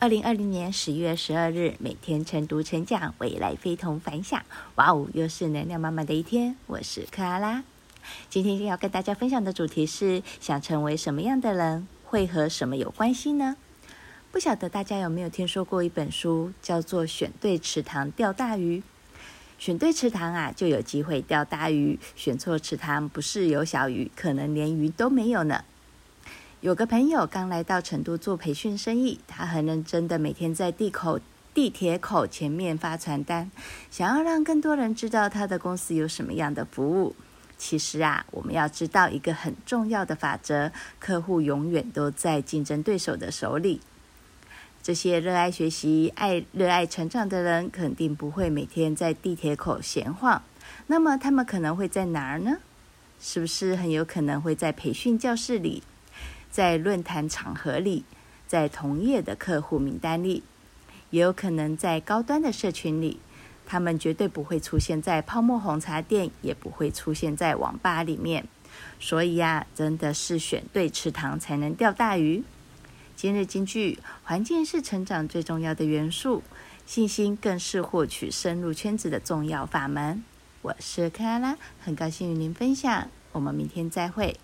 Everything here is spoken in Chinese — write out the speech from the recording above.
二零二零年十一月十二日，每天晨读晨讲，未来非同凡响。哇哦，又是能量满满的一天。我是克拉拉，今天要跟大家分享的主题是：想成为什么样的人，会和什么有关系呢？不晓得大家有没有听说过一本书，叫做《选对池塘钓大鱼》。选对池塘啊，就有机会钓大鱼；选错池塘，不是有小鱼，可能连鱼都没有呢。有个朋友刚来到成都做培训生意，他很认真的每天在地口地铁口前面发传单，想要让更多人知道他的公司有什么样的服务。其实啊，我们要知道一个很重要的法则：客户永远都在竞争对手的手里。这些热爱学习、爱热爱成长的人，肯定不会每天在地铁口闲晃。那么他们可能会在哪儿呢？是不是很有可能会在培训教室里？在论坛场合里，在同业的客户名单里，也有可能在高端的社群里，他们绝对不会出现在泡沫红茶店，也不会出现在网吧里面。所以呀，真的是选对池塘才能钓大鱼。今日金句：环境是成长最重要的元素，信心更是获取深入圈子的重要法门。我是克拉拉，很高兴与您分享，我们明天再会。